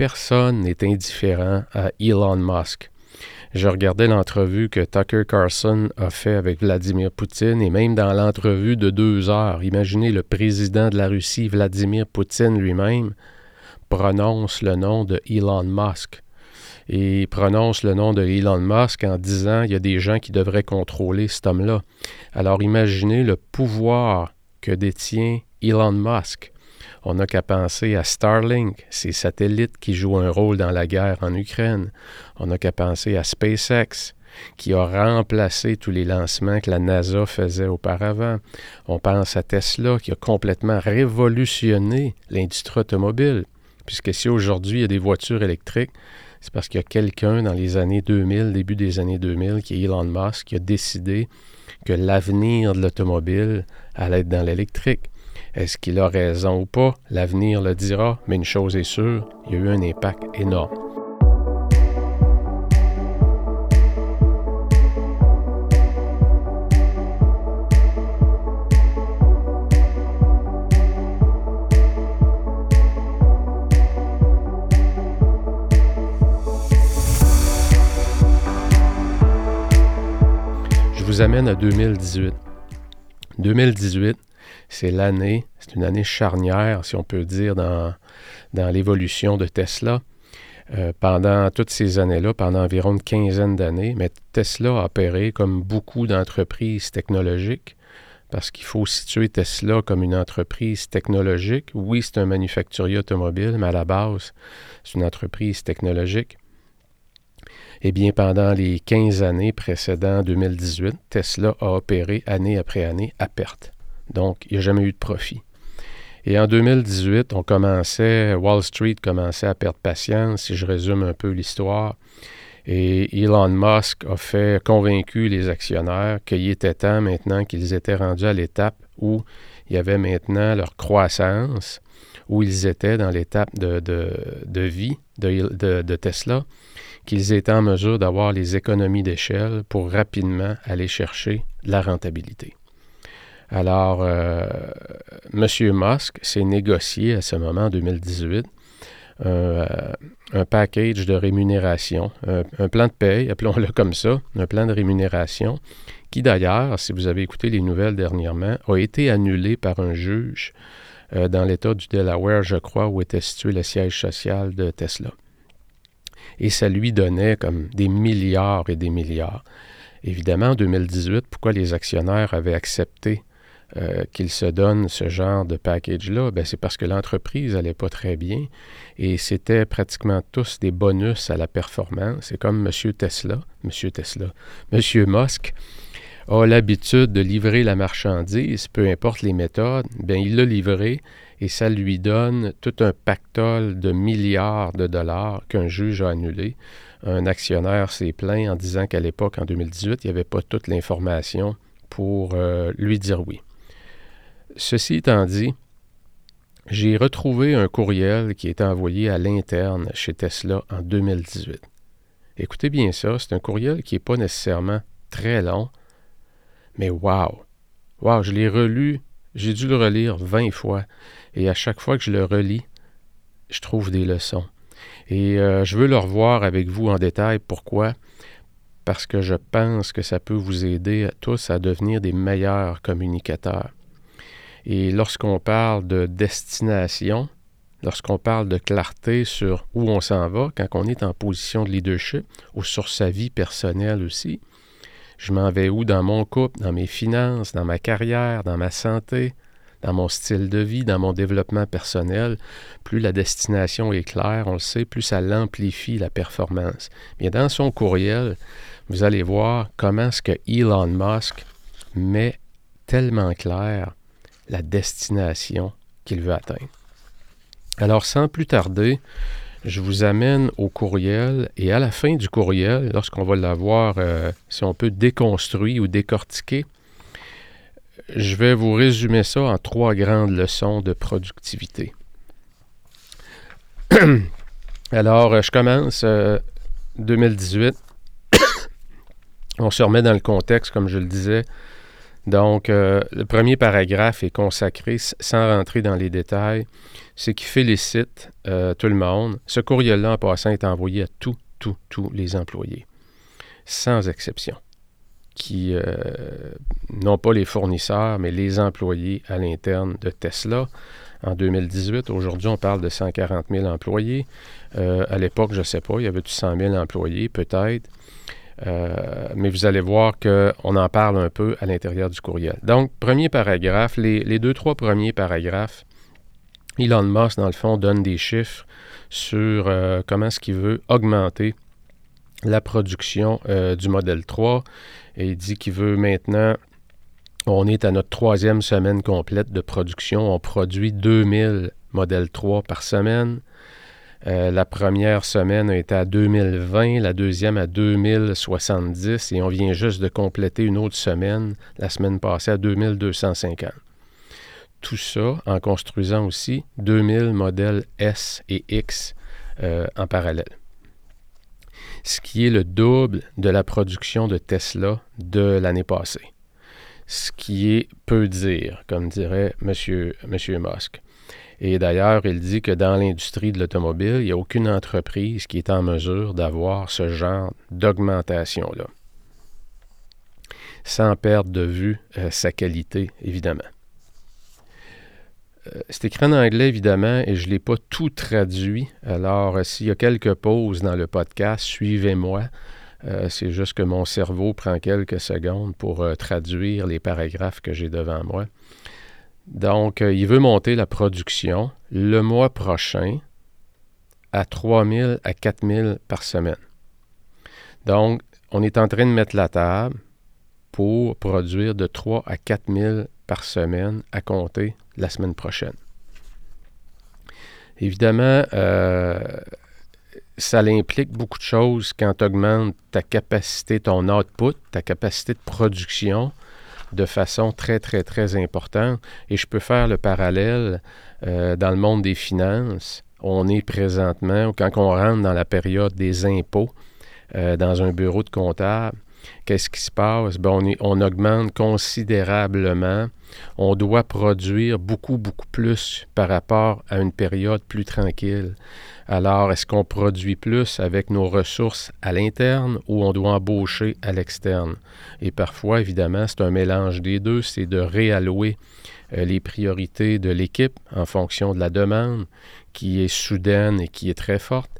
personne n'est indifférent à Elon Musk. Je regardais l'entrevue que Tucker Carlson a fait avec Vladimir Poutine et même dans l'entrevue de deux heures, imaginez le président de la Russie, Vladimir Poutine lui-même, prononce le nom de Elon Musk. Et prononce le nom de Elon Musk en disant il y a des gens qui devraient contrôler cet homme-là. Alors imaginez le pouvoir que détient Elon Musk. On n'a qu'à penser à Starlink, ces satellites qui jouent un rôle dans la guerre en Ukraine. On n'a qu'à penser à SpaceX, qui a remplacé tous les lancements que la NASA faisait auparavant. On pense à Tesla, qui a complètement révolutionné l'industrie automobile. Puisque si aujourd'hui il y a des voitures électriques, c'est parce qu'il y a quelqu'un dans les années 2000, début des années 2000, qui est Elon Musk, qui a décidé que l'avenir de l'automobile allait être dans l'électrique. Est-ce qu'il a raison ou pas? L'avenir le dira, mais une chose est sûre, il y a eu un impact énorme. Je vous amène à 2018. 2018, c'est l'année, c'est une année charnière, si on peut dire, dans, dans l'évolution de Tesla. Euh, pendant toutes ces années-là, pendant environ une quinzaine d'années, mais Tesla a opéré comme beaucoup d'entreprises technologiques, parce qu'il faut situer Tesla comme une entreprise technologique. Oui, c'est un manufacturier automobile, mais à la base, c'est une entreprise technologique. Eh bien, pendant les 15 années précédant 2018, Tesla a opéré année après année à perte. Donc, il n'y a jamais eu de profit. Et en 2018, on commençait, Wall Street commençait à perdre patience, si je résume un peu l'histoire. Et Elon Musk a fait convaincu les actionnaires qu'il était temps maintenant qu'ils étaient rendus à l'étape où il y avait maintenant leur croissance, où ils étaient dans l'étape de, vie de Tesla, qu'ils étaient en mesure d'avoir les économies d'échelle pour rapidement aller chercher la rentabilité. Alors, euh, M. Musk s'est négocié à ce moment, en 2018, euh, un package de rémunération, un, plan de paye, appelons-le comme ça, un plan de rémunération, qui d'ailleurs, si vous avez écouté les nouvelles dernièrement, a été annulé par un juge euh, dans l'État du Delaware, je crois, où était situé le siège social de Tesla. Et ça lui donnait comme des milliards et des milliards. Évidemment, en 2018, pourquoi les actionnaires avaient accepté euh, qu'il se donne ce genre de package-là, ben c'est parce que l'entreprise n'allait pas très bien et c'était pratiquement tous des bonus à la performance. C'est comme M. Tesla, M. Tesla, M. Musk a l'habitude de livrer la marchandise, peu importe les méthodes, bien il l'a livré et ça lui donne tout un pactole de milliards de dollars qu'un juge a annulé. Un actionnaire s'est plaint en disant qu'à l'époque, en 2018, il n'y avait pas toute l'information pour euh, lui dire oui. Ceci étant dit, j'ai retrouvé un courriel qui est envoyé à l'interne chez Tesla en 2018. Écoutez bien ça, c'est un courriel qui n'est pas nécessairement très long, mais wow! Wow, je l'ai relu, j'ai dû le relire 20 fois, et à chaque fois que je le relis, je trouve des leçons. Et euh, je veux le revoir avec vous en détail. Pourquoi? Parce que je pense que ça peut vous aider tous à devenir des meilleurs communicateurs. Et lorsqu'on parle de destination, lorsqu'on parle de clarté sur où on s'en va, quand on est en position de leadership ou sur sa vie personnelle aussi, je m'en vais où? Dans mon couple, dans mes finances, dans ma carrière, dans ma santé, dans mon style de vie, dans mon développement personnel, plus la destination est claire, on le sait, plus ça l'amplifie la performance. Bien, dans son courriel, vous allez voir comment ce que Elon Musk met tellement clair la destination qu'il veut atteindre. Alors, sans plus tarder, je vous amène au courriel et à la fin du courriel, lorsqu'on va l'avoir, euh, si on peut, déconstruit ou décortiquer, je vais vous résumer ça en trois grandes leçons de productivité. Alors, euh, je commence 2018. Euh, on se remet dans le contexte, comme je le disais, Donc, euh, le premier paragraphe est consacré, sans rentrer dans les détails, c'est qu'il félicite euh, tout le monde. Ce courriel-là, en passant, est envoyé à tous, tous, tous les employés, sans exception, qui euh, non pas les fournisseurs, mais les employés à l'interne de Tesla. En 2018, aujourd'hui, on parle de 140 000 employés. à l'époque, je ne sais pas, il y avait 100 000 employés, peut-être. Euh, mais vous allez voir qu'on en parle un peu à l'intérieur du courriel. Donc, premier paragraphe, les, deux, trois premiers paragraphes, Elon Musk, dans le fond, donne des chiffres sur euh, comment est-ce qu'il veut augmenter la production euh, du modèle 3. Et il dit qu'il veut maintenant, on est à notre troisième semaine complète de production, on produit 2000 modèles 3 par semaine. Euh, la première semaine a été à 2020, la deuxième à 2070 et on vient juste de compléter une autre semaine, la semaine passée, à 2250. Tout ça en construisant aussi 2000 modèles S et X euh, en parallèle. Ce qui est le double de la production de Tesla de l'année passée. Ce qui est peu dire, comme dirait M. Musk. Et d'ailleurs, il dit que dans l'industrie de l'automobile, il n'y a aucune entreprise qui est en mesure d'avoir ce genre d'augmentation-là, sans perdre de vue euh, sa qualité, évidemment. Euh, c'est écrit en anglais, évidemment, et je ne l'ai pas tout traduit. Alors, euh, s'il y a quelques pauses dans le podcast, suivez-moi. c'est juste que mon cerveau prend quelques secondes pour traduire les paragraphes que j'ai devant moi. Donc, euh, il veut monter la production le mois prochain à 3 000 à 4 000 par semaine. Donc, on est en train de mettre la table pour produire de 3 à 4 000 par semaine à compter la semaine prochaine. Évidemment, euh, ça implique beaucoup de choses quand tu augmentes ta capacité, ton output, ta capacité de production de façon très, très, très importante. Et je peux faire le parallèle euh, dans le monde des finances. On est présentement, quand on rentre dans la période des impôts, euh, dans un bureau de comptable, qu'est-ce qui se passe? Ben, on, on, augmente considérablement. On doit produire beaucoup, beaucoup plus par rapport à une période plus tranquille. Alors, est-ce qu'on produit plus avec nos ressources à l'interne ou on doit embaucher à l'externe? Et parfois, évidemment, c'est un mélange des deux, c'est de réallouer euh, les priorités de l'équipe en fonction de la demande qui est soudaine et qui est très forte,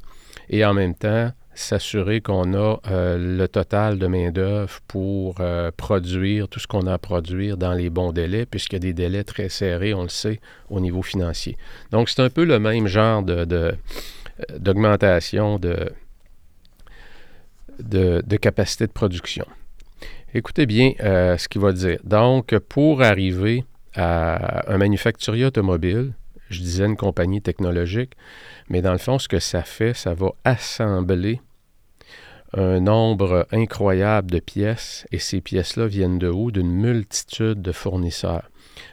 et en même temps, s'assurer qu'on a euh, le total de main-d'œuvre pour euh, produire tout ce qu'on a à produire dans les bons délais, puisqu'il y a des délais très serrés, on le sait, au niveau financier. Donc, c'est un peu le même genre de d'augmentation de, de, capacité de production. Écoutez bien euh, ce qu'il va dire. Donc, pour arriver à un manufacturier automobile, je disais une compagnie technologique, mais dans le fond, ce que ça fait, ça va assembler un nombre incroyable de pièces, et ces pièces-là viennent de où? D'une multitude de fournisseurs.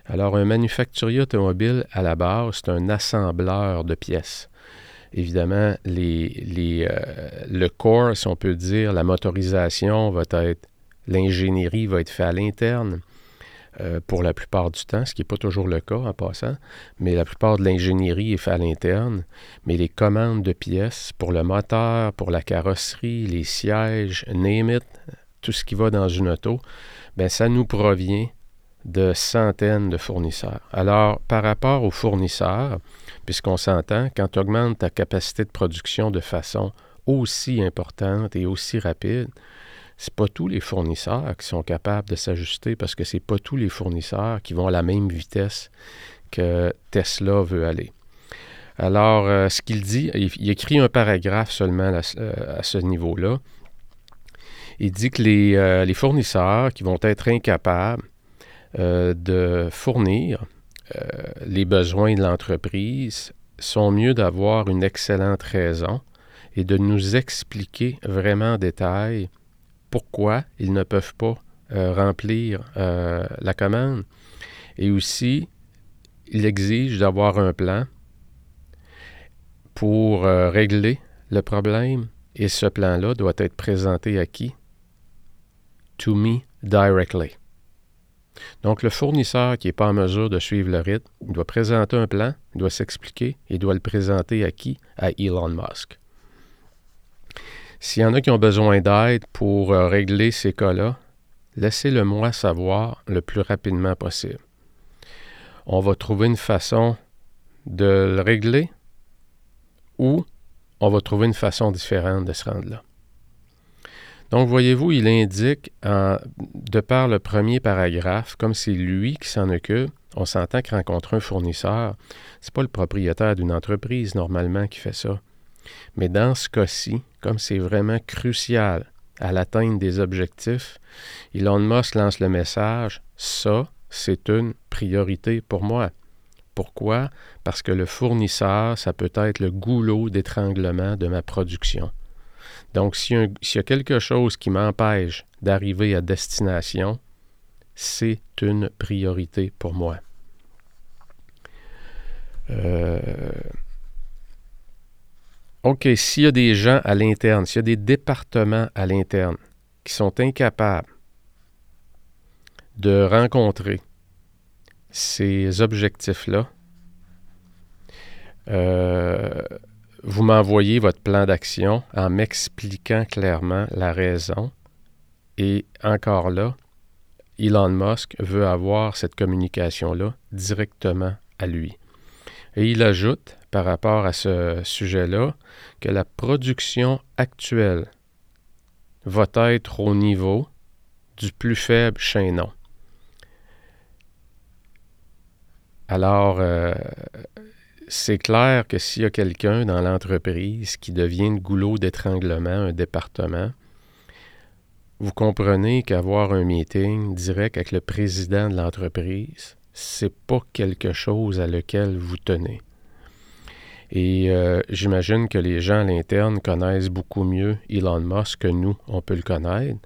Alors, un manufacturier automobile, à la base, c'est un assembleur de pièces évidemment, euh, le corps, si on peut dire, la motorisation va être, l'ingénierie va être faite à l'interne euh, pour la plupart du temps, ce qui n'est pas toujours le cas en passant, mais la plupart de l'ingénierie est faite à l'interne. Mais les commandes de pièces pour le moteur, pour la carrosserie, les sièges, name it, tout ce qui va dans une auto, bien, ça nous provient de centaines de fournisseurs. Alors, par rapport aux fournisseurs, puisqu'on s'entend, quand tu augmentes ta capacité de production de façon aussi importante et aussi rapide, c'est pas tous les fournisseurs qui sont capables de s'ajuster parce que c'est pas tous les fournisseurs qui vont à la même vitesse que Tesla veut aller. Alors, euh, ce qu'il dit, il, écrit un paragraphe seulement à, euh, ce niveau-là. Il dit que les, euh, les, fournisseurs qui vont être incapables de fournir euh, les besoins de l'entreprise, sont mieux d'avoir une excellente raison et de nous expliquer vraiment en détail pourquoi ils ne peuvent pas euh, remplir euh, la commande. Et aussi, il exige d'avoir un plan pour régler le problème. Et ce plan-là doit être présenté à qui? To me directly. Donc, le fournisseur qui n'est pas en mesure de suivre le rythme, doit présenter un plan, doit s'expliquer, il doit le présenter à qui? À Elon Musk. S'il y en a qui ont besoin d'aide pour euh, régler ces cas-là, laissez-le moi savoir le plus rapidement possible. On va trouver une façon de le régler ou on va trouver une façon différente de se rendre là. Donc, voyez-vous, il indique, de par le premier paragraphe, comme c'est lui qui s'en occupe, on s'entend que rencontrer un fournisseur, ce n'est pas le propriétaire d'une entreprise normalement qui fait ça. Mais dans ce cas-ci, comme c'est vraiment crucial à l'atteinte des objectifs, Elon Musk lance le message, ça, c'est une priorité pour moi. Pourquoi? Parce que le fournisseur, ça peut être le goulot d'étranglement de ma production. Donc, s'il y, a quelque chose qui m'empêche d'arriver à destination, c'est une priorité pour moi. Euh, OK, s'il y a des gens à l'interne, s'il y a des départements à l'interne qui sont incapables de rencontrer ces objectifs-là, euh, vous m'envoyez votre plan d'action en m'expliquant clairement la raison. Et encore là, Elon Musk veut avoir cette communication-là directement à lui. Et il ajoute, par rapport à ce sujet-là, que la production actuelle va être au niveau du plus faible chaînon. Alors, euh, c'est clair que s'il y a quelqu'un dans l'entreprise qui devient le goulot d'étranglement, un département, vous comprenez qu'avoir un meeting direct avec le président de l'entreprise, c'est pas quelque chose à lequel vous tenez. Et euh, j'imagine que les gens à l'interne connaissent beaucoup mieux Elon Musk que nous, on peut le connaître,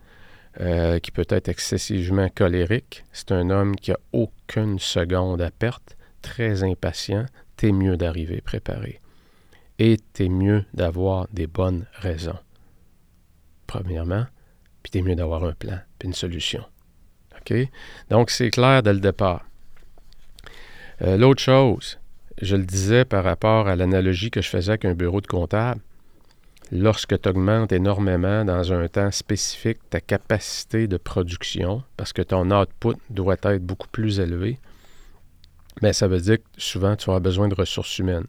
euh, qui peut être excessivement colérique. C'est un homme qui a aucune seconde à perte, très impatient, t'es mieux d'arriver préparé. Et t'es mieux d'avoir des bonnes raisons. Premièrement, puis t'es mieux d'avoir un plan, puis une solution. OK? Donc, c'est clair dès le départ. Euh, l'autre chose, je le disais par rapport à l'analogie que je faisais avec un bureau de comptable, lorsque tu augmentes énormément dans un temps spécifique ta capacité de production, parce que ton output doit être beaucoup plus élevé, mais ça veut dire que souvent, tu auras besoin de ressources humaines.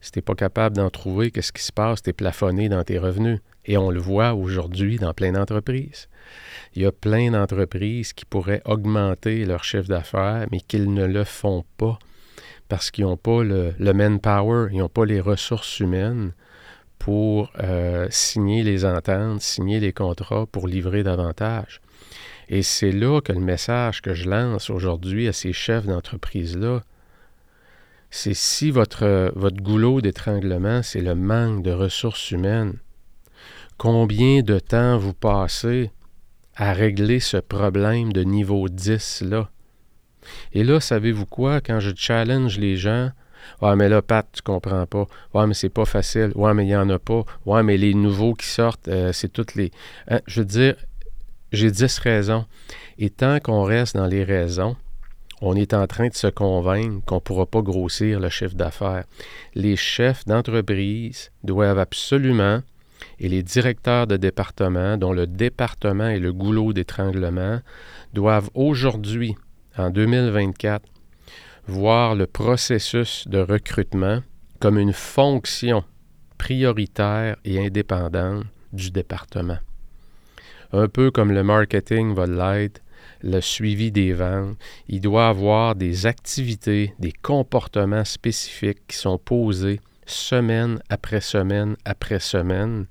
Si tu n'es pas capable d'en trouver, qu'est-ce qui se passe? Tu es plafonné dans tes revenus. Et on le voit aujourd'hui dans plein d'entreprises. Il y a plein d'entreprises qui pourraient augmenter leur chiffre d'affaires, mais qu'ils ne le font pas parce qu'ils n'ont pas le, manpower, ils n'ont pas les ressources humaines pour euh, signer les ententes, signer les contrats pour livrer davantage. Et c'est là que le message que je lance aujourd'hui à ces chefs d'entreprise-là, c'est si votre, votre goulot d'étranglement, c'est le manque de ressources humaines, combien de temps vous passez à régler ce problème de niveau 10-là? Et là, savez-vous quoi? Quand je challenge les gens, Ouais, mais là, Pat, tu comprends pas. Ouais, mais c'est pas facile. Ouais, mais il n'y en a pas. Ouais, mais les nouveaux qui sortent, euh, c'est toutes les. Hein, je veux dire, j'ai dix raisons. Et tant qu'on reste dans les raisons, on est en train de se convaincre qu'on ne pourra pas grossir le chiffre d'affaires. Les chefs d'entreprise doivent absolument, et les directeurs de département, dont le département est le goulot d'étranglement, doivent aujourd'hui, en 2024, voir le processus de recrutement comme une fonction prioritaire et indépendante du département. Un peu comme le marketing va l'être, le suivi des ventes, il doit avoir des activités, des comportements spécifiques qui sont posés semaine après semaine après semaine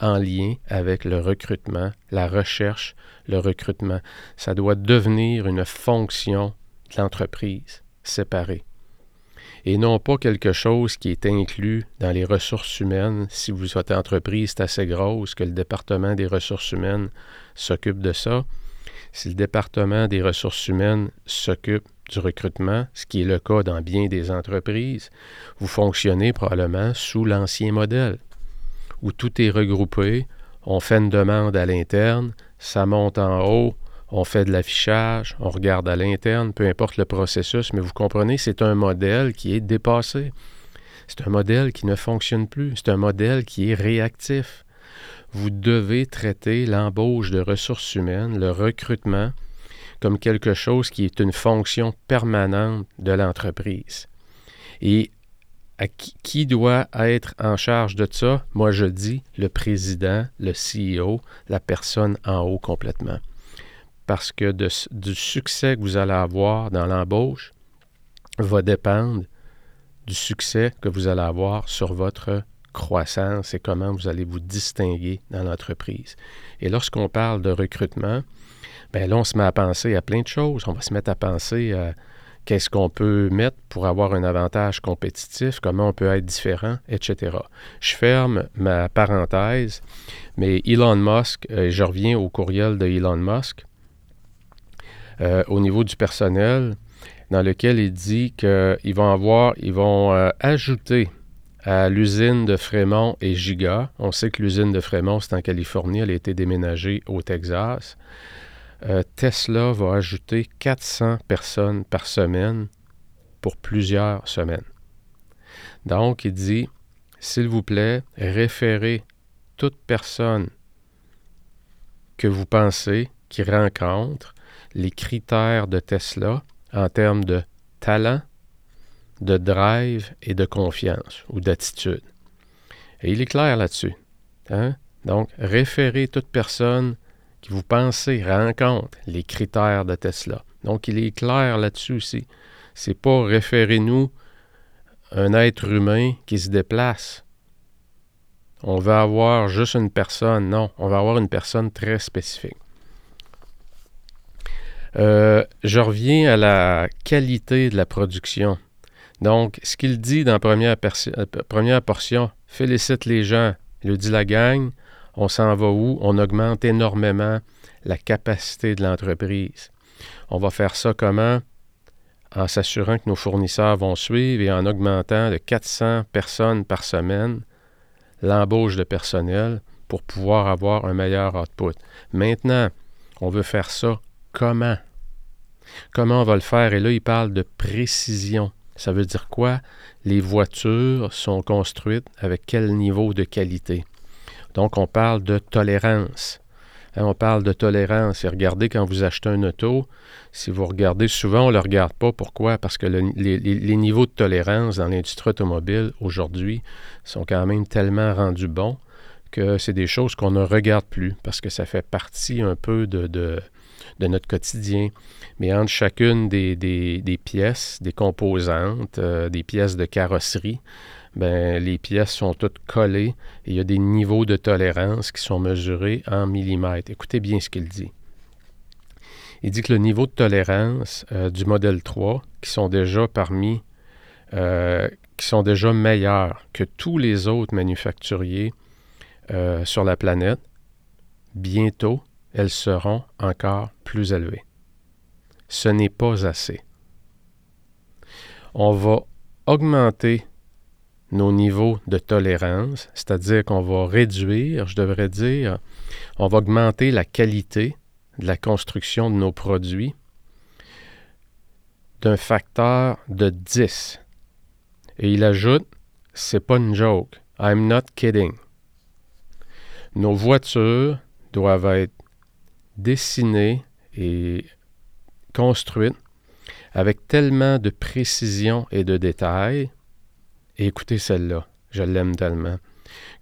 en lien avec le recrutement, la recherche, le recrutement. Ça doit devenir une fonction de l'entreprise séparée et non pas quelque chose qui est inclus dans les ressources humaines. Si vous êtes entreprise, assez grosse que le département des ressources humaines s'occupe de ça. Si le département des ressources humaines s'occupe du recrutement, ce qui est le cas dans bien des entreprises, vous fonctionnez probablement sous l'ancien modèle, où tout est regroupé, on fait une demande à l'interne, ça monte en haut, on fait de l'affichage, on regarde à l'interne, peu importe le processus, mais vous comprenez, c'est un modèle qui est dépassé. C'est un modèle qui ne fonctionne plus. C'est un modèle qui est réactif. Vous devez traiter l'embauche de ressources humaines, le recrutement, comme quelque chose qui est une fonction permanente de l'entreprise. Et qui, doit être en charge de ça? Moi, je dis le président, le CEO, la personne en haut complètement. Parce que du succès que vous allez avoir dans l'embauche va dépendre du succès que vous allez avoir sur votre croissance et comment vous allez vous distinguer dans l'entreprise. Et lorsqu'on parle de recrutement, bien là, on se met à penser à plein de choses. On va se mettre à penser à qu'est-ce qu'on peut mettre pour avoir un avantage compétitif, comment on peut être différent, etc. Je ferme ma parenthèse, mais Elon Musk, euh, je reviens au courriel de Elon Musk, euh, au niveau du personnel, dans lequel il dit qu'ils vont avoir, ils vont euh, ajouter à l'usine de Fremont et Giga. On sait que l'usine de Fremont, c'est en Californie, elle a été déménagée au Texas. Euh, Tesla va ajouter 400 personnes par semaine pour plusieurs semaines. Donc, il dit, s'il vous plaît, référez toute personne que vous pensez qui rencontre les critères de Tesla en termes de talent, de drive et de confiance ou d'attitude. Et il est clair là-dessus. Hein? Donc, référez toute personne qui vous pensez rencontre les critères de Tesla. Donc, il est clair là-dessus aussi. C'est pas référez-nous un être humain qui se déplace. On va avoir juste une personne. Non, on va avoir une personne très spécifique. Euh, je reviens à la qualité de la production. Donc, ce qu'il dit dans la première, euh, portion, félicite les gens. Le dit la gang, on s'en va où? On augmente énormément la capacité de l'entreprise. On va faire ça comment? En s'assurant que nos fournisseurs vont suivre et en augmentant de 400 personnes par semaine l'embauche de personnel pour pouvoir avoir un meilleur output. Maintenant, on veut faire ça comment? Comment on va le faire? Et là, il parle de précision. Ça veut dire quoi? Les voitures sont construites avec quel niveau de qualité? Donc, on parle de tolérance. Hein, on parle de tolérance. Et regardez, quand vous achetez un auto, si vous regardez souvent, on ne le regarde pas. Pourquoi? Parce que les, niveaux de tolérance dans l'industrie automobile aujourd'hui sont quand même tellement rendus bons que c'est des choses qu'on ne regarde plus parce que ça fait partie un peu de, notre quotidien. Mais entre chacune des, des, pièces, des composantes, euh, des pièces de carrosserie, ben, les pièces sont toutes collées et il y a des niveaux de tolérance qui sont mesurés en millimètres. Écoutez bien ce qu'il dit. Il dit que le niveau de tolérance euh, du modèle 3, qui sont déjà parmi, euh, qui sont déjà meilleurs que tous les autres manufacturiers euh, sur la planète, bientôt, elles seront encore plus élevées. Ce n'est pas assez. On va augmenter nos niveaux de tolérance, c'est-à-dire qu'on va réduire, je devrais dire, on va augmenter la qualité de la construction de nos produits d'un facteur de 10. Et il ajoute, c'est pas une joke, I'm not kidding. Nos voitures doivent être dessinées et construites avec tellement de précision et de écoutez celle-là, je l'aime tellement,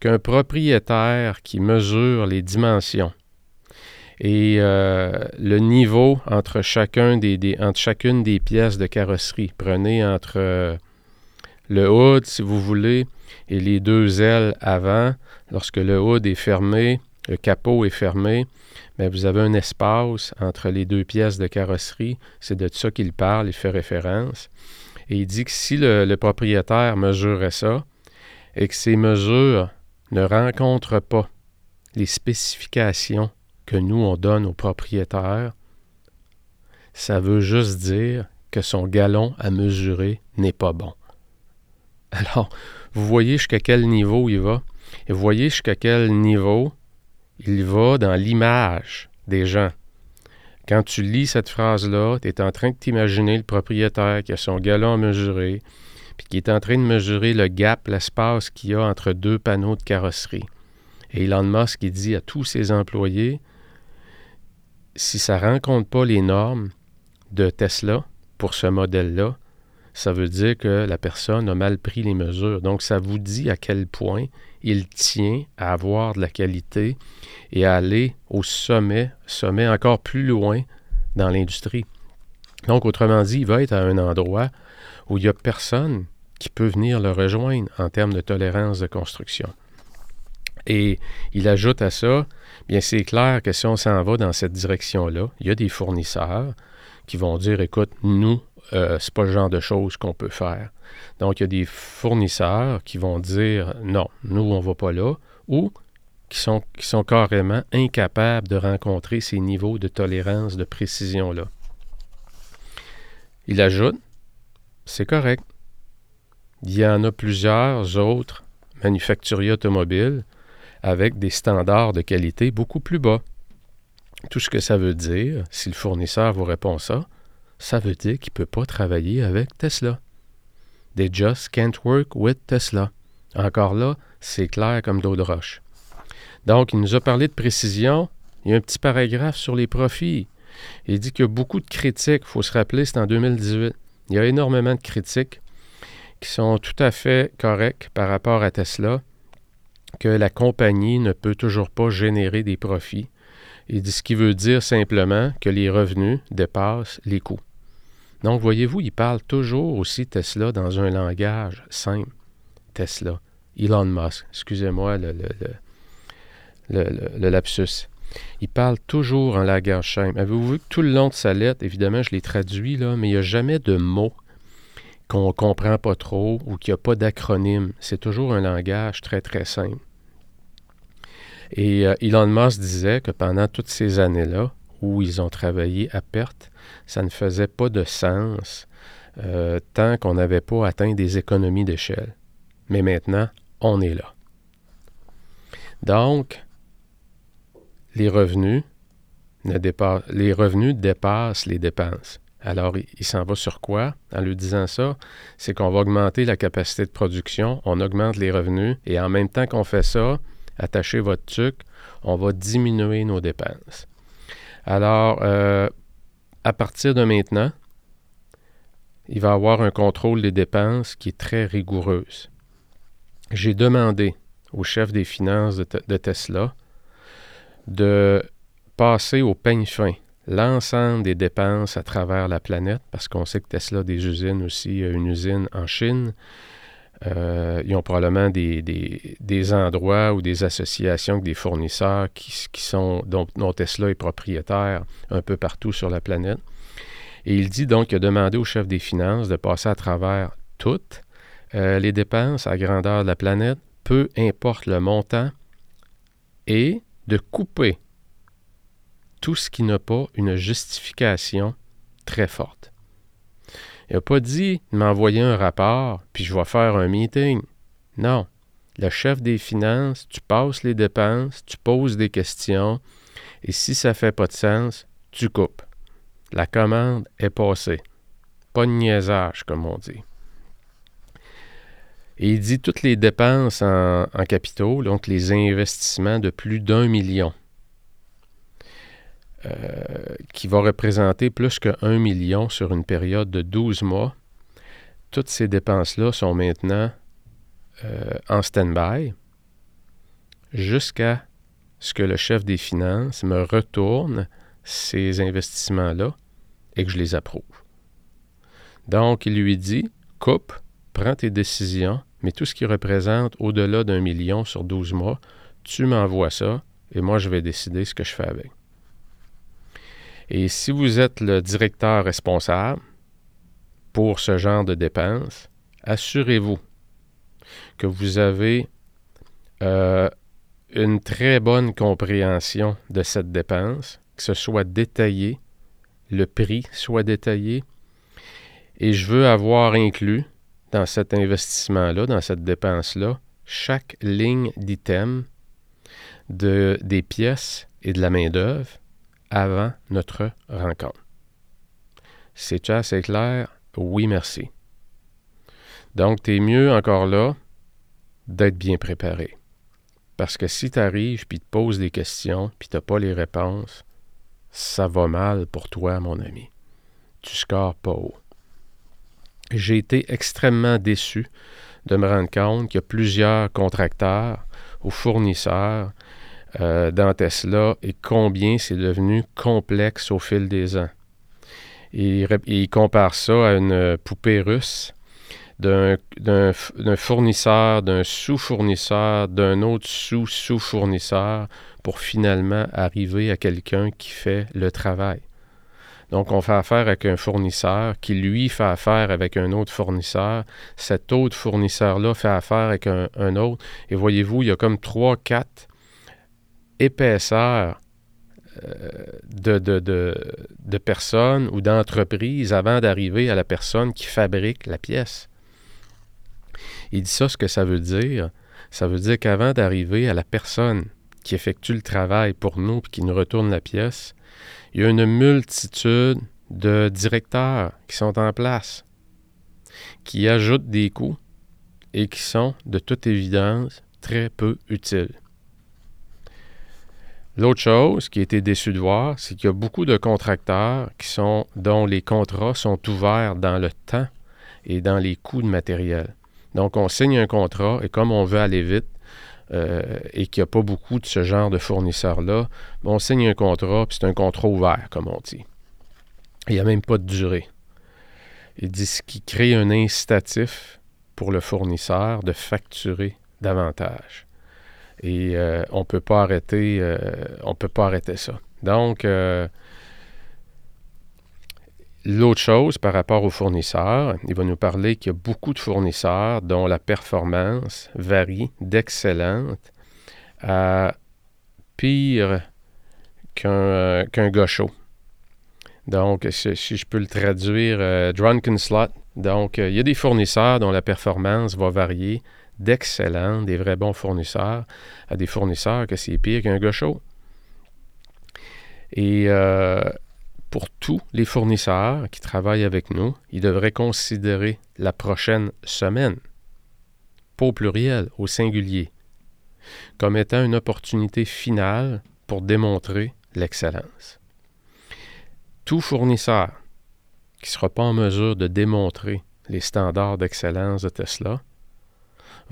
qu'un propriétaire qui mesure les dimensions et euh, le niveau entre, chacune des pièces de carrosserie, prenez entre euh, le hood, si vous voulez, et les deux ailes avant, lorsque le hood est fermé, le capot est fermé, mais vous avez un espace entre les deux pièces de carrosserie. C'est de ça qu'il parle, il fait référence. Et il dit que si le, propriétaire mesurait ça et que ces mesures ne rencontrent pas les spécifications que nous, on donne au propriétaire, ça veut juste dire que son galon à mesurer n'est pas bon. Alors, vous voyez jusqu'à quel niveau il va, et vous voyez jusqu'à quel niveau il va dans l'image des gens. Quand tu lis cette phrase-là, tu es en train de t'imaginer le propriétaire qui a son galon à mesurer, puis qui est en train de mesurer le gap, l'espace qu'il y a entre deux panneaux de carrosserie. Et Elon Musk, il dit à tous ses employés, si ça ne rencontre pas les normes de Tesla pour ce modèle-là, ça veut dire que la personne a mal pris les mesures. Donc, ça vous dit à quel point il tient à avoir de la qualité et à aller au sommet, sommet encore plus loin dans l'industrie. Donc, autrement dit, il va être à un endroit où il n'y a personne qui peut venir le rejoindre en termes de tolérance de construction. Et il ajoute à ça, bien c'est clair que si on s'en va dans cette direction-là, il y a des fournisseurs qui vont dire, écoute, nous, euh, c'est pas le genre de choses qu'on peut faire. Donc, il y a des fournisseurs qui vont dire non, nous, on ne va pas là, ou qui sont, qui sont carrément incapables de rencontrer ces niveaux de tolérance, de précision-là. Il ajoute, c'est correct. Il y en a plusieurs autres manufacturiers automobiles avec des standards de qualité beaucoup plus bas. Tout ce que ça veut dire, si le fournisseur vous répond ça, ça veut dire qu'il ne peut pas travailler avec Tesla. They just can't work with Tesla. Encore là, c'est clair comme d'eau de roche. Donc, il nous a parlé de précision. Il y a un petit paragraphe sur les profits. Il dit qu'il y a beaucoup de critiques. Il faut se rappeler, c'est en 2018. Il y a énormément de critiques qui sont tout à fait correctes par rapport à Tesla, que la compagnie ne peut toujours pas générer des profits. Il dit ce qui veut dire simplement que les revenus dépassent les coûts. Donc, voyez-vous, il parle toujours aussi Tesla dans un langage simple. Tesla. Elon Musk, excusez-moi le, lapsus. Il parle toujours en langage simple. Avez-vous vu que tout le long de sa lettre, évidemment, je l'ai traduit, là, mais il n'y a jamais de mots qu'on ne comprend pas trop ou qu'il n'y a pas d'acronyme. C'est toujours un langage très, très simple. Et euh, Elon Musk disait que pendant toutes ces années-là, où ils ont travaillé à perte, ça ne faisait pas de sens euh, tant qu'on n'avait pas atteint des économies d'échelle. Mais maintenant, on est là. Donc, les revenus, dépassent les dépenses. Alors, il, s'en va sur quoi? En lui disant ça? C'est qu'on va augmenter la capacité de production, on augmente les revenus, et en même temps qu'on fait ça, attachez votre truc, on va diminuer nos dépenses. Alors, euh, à partir de maintenant, il va avoir un contrôle des dépenses qui est très rigoureuse. J'ai demandé au chef des finances de, Tesla de passer au peigne fin l'ensemble des dépenses à travers la planète, parce qu'on sait que Tesla a des usines aussi, une usine en Chine, euh, ils ont probablement des, des, endroits ou des associations des fournisseurs qui, sont, dont, Tesla est propriétaire un peu partout sur la planète. Et il dit donc qu'il a au chef des finances de passer à travers toutes euh, les dépenses à grandeur de la planète, peu importe le montant, et de couper tout ce qui n'a pas une justification très forte. Il n'a pas dit m'envoyer un rapport, puis je vais faire un meeting. Non. Le chef des finances, tu passes les dépenses, tu poses des questions, et si ça ne fait pas de sens, tu coupes. La commande est passée. Pas de niaisage, comme on dit. Et il dit toutes les dépenses en, en capitaux, donc les investissements de plus d'un million. Euh, qui va représenter plus que 1 million sur une période de 12 mois. Toutes ces dépenses-là sont maintenant euh, en stand-by jusqu'à ce que le chef des finances me retourne ces investissements-là et que je les approuve. Donc, il lui dit, coupe, prends tes décisions, mais tout ce qui représente au-delà d'un million sur 12 mois, tu m'envoies ça et moi, je vais décider ce que je fais avec. Et si vous êtes le directeur responsable pour ce genre de dépenses, assurez-vous que vous avez euh, une très bonne compréhension de cette dépense, que ce soit détaillé, le prix soit détaillé, et je veux avoir inclus dans cet investissement-là, dans cette dépense-là, chaque ligne d'item de, des pièces et de la main-d'œuvre avant notre rencontre. C'est assez clair? Oui, merci. Donc, tu es mieux encore là d'être bien préparé. Parce que si tu arrives puis te poses des questions puis tu pas les réponses, ça va mal pour toi, mon ami. Tu scores pas haut. J'ai été extrêmement déçu de me rendre compte qu'il y a plusieurs contracteurs ou fournisseurs euh, dans Tesla et combien c'est devenu complexe au fil des ans. Il, il compare ça à une poupée russe d'un fournisseur, d'un sous-fournisseur, d'un autre sous-sous-fournisseur pour finalement arriver à quelqu'un qui fait le travail. Donc, on fait affaire avec un fournisseur qui, lui, fait affaire avec un autre fournisseur. Cet autre fournisseur-là fait affaire avec un, autre. Et voyez-vous, il y a comme trois, quatre épaisseurs euh, de, de, de, personnes ou d'entreprises avant d'arriver à la personne qui fabrique la pièce. Il dit ça, ce que ça veut dire, ça veut dire qu'avant d'arriver à la personne qui effectue le travail pour nous et qui nous retourne la pièce, il y a une multitude de directeurs qui sont en place, qui ajoutent des coûts et qui sont, de toute évidence, très peu utiles. L'autre chose qui a été déçu de voir, c'est qu'il y a beaucoup de contracteurs dont les contrats sont ouverts dans le temps et dans les coûts de matériel. Donc, on signe un contrat et comme on veut aller vite, euh, et qu'il n'y a pas beaucoup de ce genre de fournisseurs-là, on signe un contrat, puis c'est un contrat ouvert, comme on dit. Il n'y a même pas de durée. Il dit ce qui crée un incitatif pour le fournisseur de facturer davantage. Et euh, on peut pas arrêter, euh, peut pas arrêter ça. Donc, L'autre chose par rapport aux fournisseurs, il va nous parler qu'il y a beaucoup de fournisseurs dont la performance varie d'excellente à pire qu'un euh, qu'un gaucho. Donc, si, je peux le traduire, euh, drunken slot. Donc, euh, il y a des fournisseurs dont la performance va varier d'excellents, des vrais bons fournisseurs, à des fournisseurs que c'est pire qu'un gaucho. Et pour tous les fournisseurs qui travaillent avec nous, ils devraient considérer la prochaine semaine, pas au pluriel, au singulier, comme étant une opportunité finale pour démontrer l'excellence. Tout fournisseur qui ne sera pas en mesure de démontrer les standards d'excellence de Tesla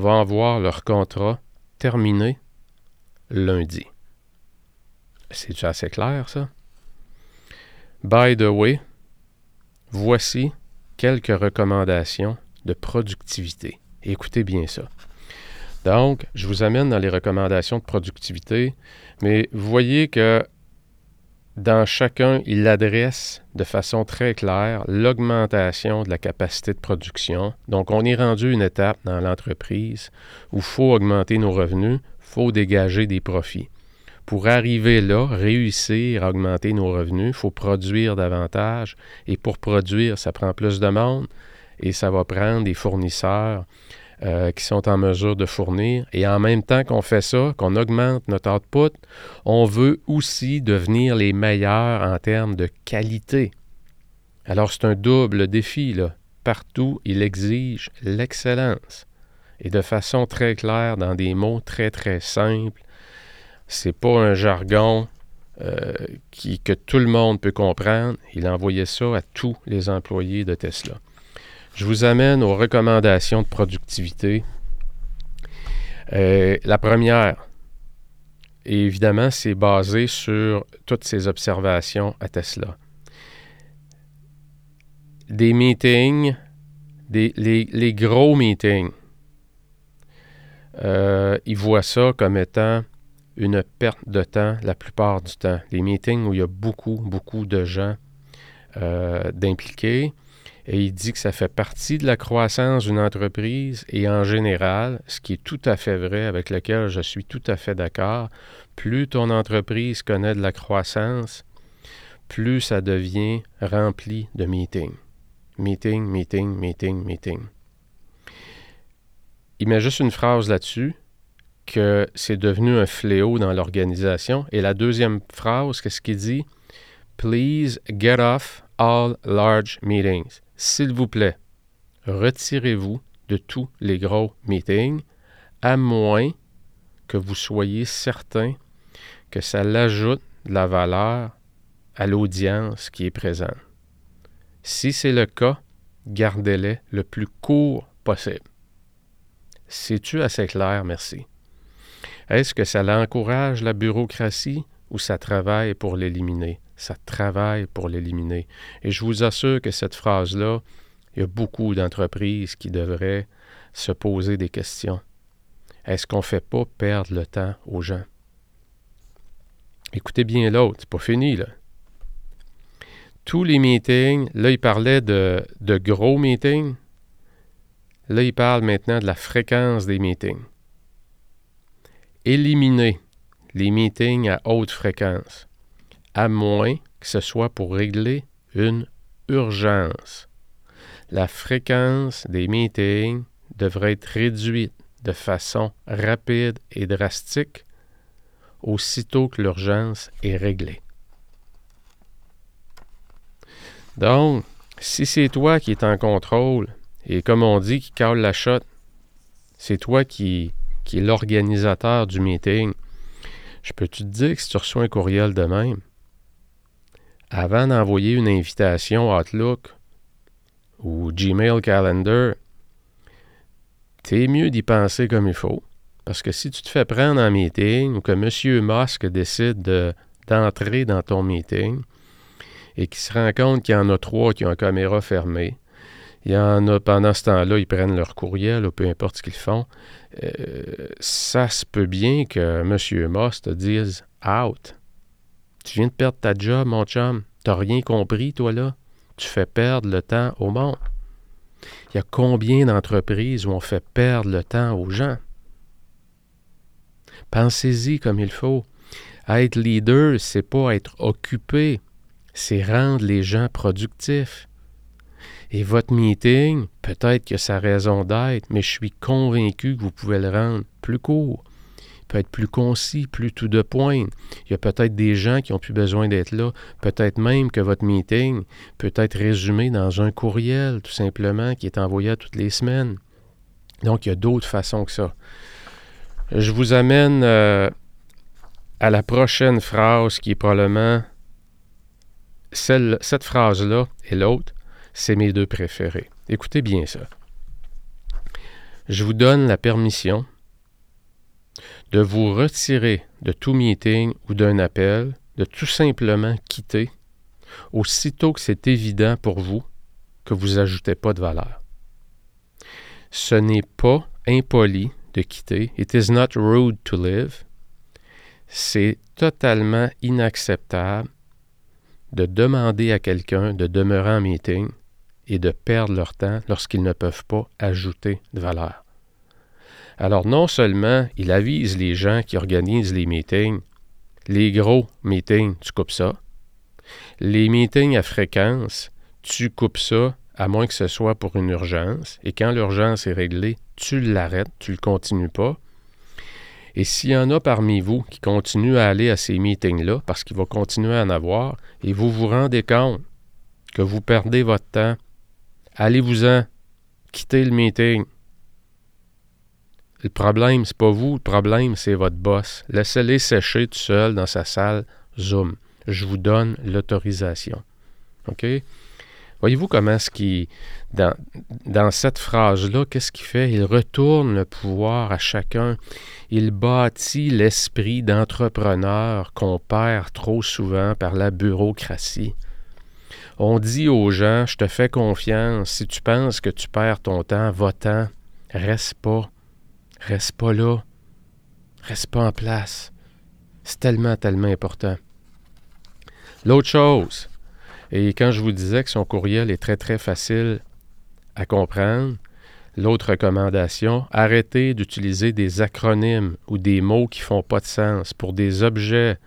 va en voir leur contrat terminé lundi. C'est assez clair, ça? By the way, voici quelques recommandations de productivité. Écoutez bien ça. Donc, je vous amène dans les recommandations de productivité, mais vous voyez que dans chacun, il adresse de façon très claire l'augmentation de la capacité de production. Donc, on est rendu une étape dans l'entreprise où il faut augmenter nos revenus, il faut dégager des profits pour arriver là, réussir à augmenter nos revenus, il faut produire davantage. Et pour produire, ça prend plus de monde et ça va prendre des fournisseurs euh, qui sont en mesure de fournir. Et en même temps qu'on fait ça, qu'on augmente notre output, on veut aussi devenir les meilleurs en termes de qualité. Alors c'est un double défi. Partout, il exige l'excellence. Et de façon très claire, dans des mots très très simples, c'est pas un jargon euh, qui, que tout le monde peut comprendre. Il envoyait ça à tous les employés de Tesla. Je vous amène aux recommandations de productivité. Euh, la première, évidemment, c'est basé sur toutes ces observations à Tesla. Des meetings, les, gros meetings, euh, ils voient ça comme étant une perte de temps la plupart du temps. Les meetings où il y a beaucoup, beaucoup de gens euh, d'impliqués. Et il dit que ça fait partie de la croissance d'une entreprise et en général, ce qui est tout à fait vrai, avec lequel je suis tout à fait d'accord, plus ton entreprise connaît de la croissance, plus ça devient rempli de meetings. Meeting, meeting, meeting, meeting. Il met juste une phrase là-dessus que c'est devenu un fléau dans l'organisation. Et la deuxième phrase, qu'est-ce qu'il dit? Please get off all large meetings. S'il vous plaît, retirez-vous de tous les gros meetings, à moins que vous soyez certain que ça l'ajoute de la valeur à l'audience qui est présente. Si c'est le cas, gardez-les le plus court possible. C'est-tu assez clair? Merci. Est-ce que ça l'encourage, la bureaucratie, ou ça travaille pour l'éliminer? Ça travaille pour l'éliminer. Et je vous assure que cette phrase-là, il y a beaucoup d'entreprises qui devraient se poser des questions. Est-ce qu'on ne fait pas perdre le temps aux gens? Écoutez bien l'autre, c'est pas fini, là. Tous les meetings, là, il parlait de, de gros meetings. Là, il parle maintenant de la fréquence des meetings. Éliminer les meetings à haute fréquence, à moins que ce soit pour régler une urgence. La fréquence des meetings devrait être réduite de façon rapide et drastique aussitôt que l'urgence est réglée. Donc, si c'est toi qui es en contrôle, et comme on dit, qui cale la shot, c'est toi qui, qui est l'organisateur du meeting, je peux te dire que si tu reçois un courriel de même, avant d'envoyer une invitation Outlook ou Gmail Calendar, c'est mieux d'y penser comme il faut. Parce que si tu te fais prendre en meeting ou que M. Musk décide d'entrer dans ton meeting et qu'il se rend compte qu'il y en a trois qui ont la caméra fermée, il y en a pendant ce temps-là, ils prennent leur courriel ou peu importe ce qu'ils font, euh, ça se peut bien que M. Musk te dise out. Tu viens de perdre ta job, mon chum. T'as rien compris, toi, là? Tu fais perdre le temps au monde. Il y a combien d'entreprises où on fait perdre le temps aux gens? Pensez-y comme il faut. Être leader, c'est pas être occupé, c'est rendre les gens productifs. Et votre meeting, peut-être que sa raison d'être, mais je suis convaincu que vous pouvez le rendre plus court, peut être plus concis, plus tout de point. Il y a peut-être des gens qui ont plus besoin d'être là. Peut-être même que votre meeting peut être résumé dans un courriel, tout simplement, qui est envoyé toutes les semaines. Donc, il y a d'autres façons que ça. Je vous amène euh, à la prochaine phrase qui est probablement celle, cette phrase-là et l'autre, c'est mes deux préférés. Écoutez bien ça. Je vous donne la permission de vous retirer de tout meeting ou d'un appel, de tout simplement quitter, aussitôt que c'est évident pour vous que vous n'ajoutez pas de valeur. Ce n'est pas impoli de quitter. It is not rude to live. C'est totalement inacceptable de demander à quelqu'un de demeurer en meeting et de perdre leur temps lorsqu'ils ne peuvent pas ajouter de valeur. Alors non seulement il avise les gens qui organisent les meetings, les gros meetings, tu coupes ça. Les meetings à fréquence, tu coupes ça à moins que ce soit pour une urgence. Et quand l'urgence est réglée, tu l'arrêtes, tu ne le continues pas. Et s'il y en a parmi vous qui continuent à aller à ces meetings-là, parce qu'il va continuer à en avoir, et vous vous rendez compte que vous perdez votre temps, allez-vous-en, quittez le meeting, le problème, c'est pas vous, le problème, c'est votre boss. Laissez-les sécher tout seul dans sa salle Zoom. Je vous donne l'autorisation. OK? Voyez-vous comment ce qui, dans, dans cette phrase-là, qu'est-ce qu'il fait? Il retourne le pouvoir à chacun. Il bâtit l'esprit d'entrepreneur qu'on perd trop souvent par la bureaucratie. On dit aux gens, je te fais confiance, si tu penses que tu perds ton temps, va-t'en, reste pas. Reste pas là. Reste pas en place. C'est tellement, tellement important. L'autre chose, et quand je vous disais que son courriel est très, très facile à comprendre, l'autre recommandation, arrêtez d'utiliser des acronymes ou des mots qui font pas de sens pour des objets,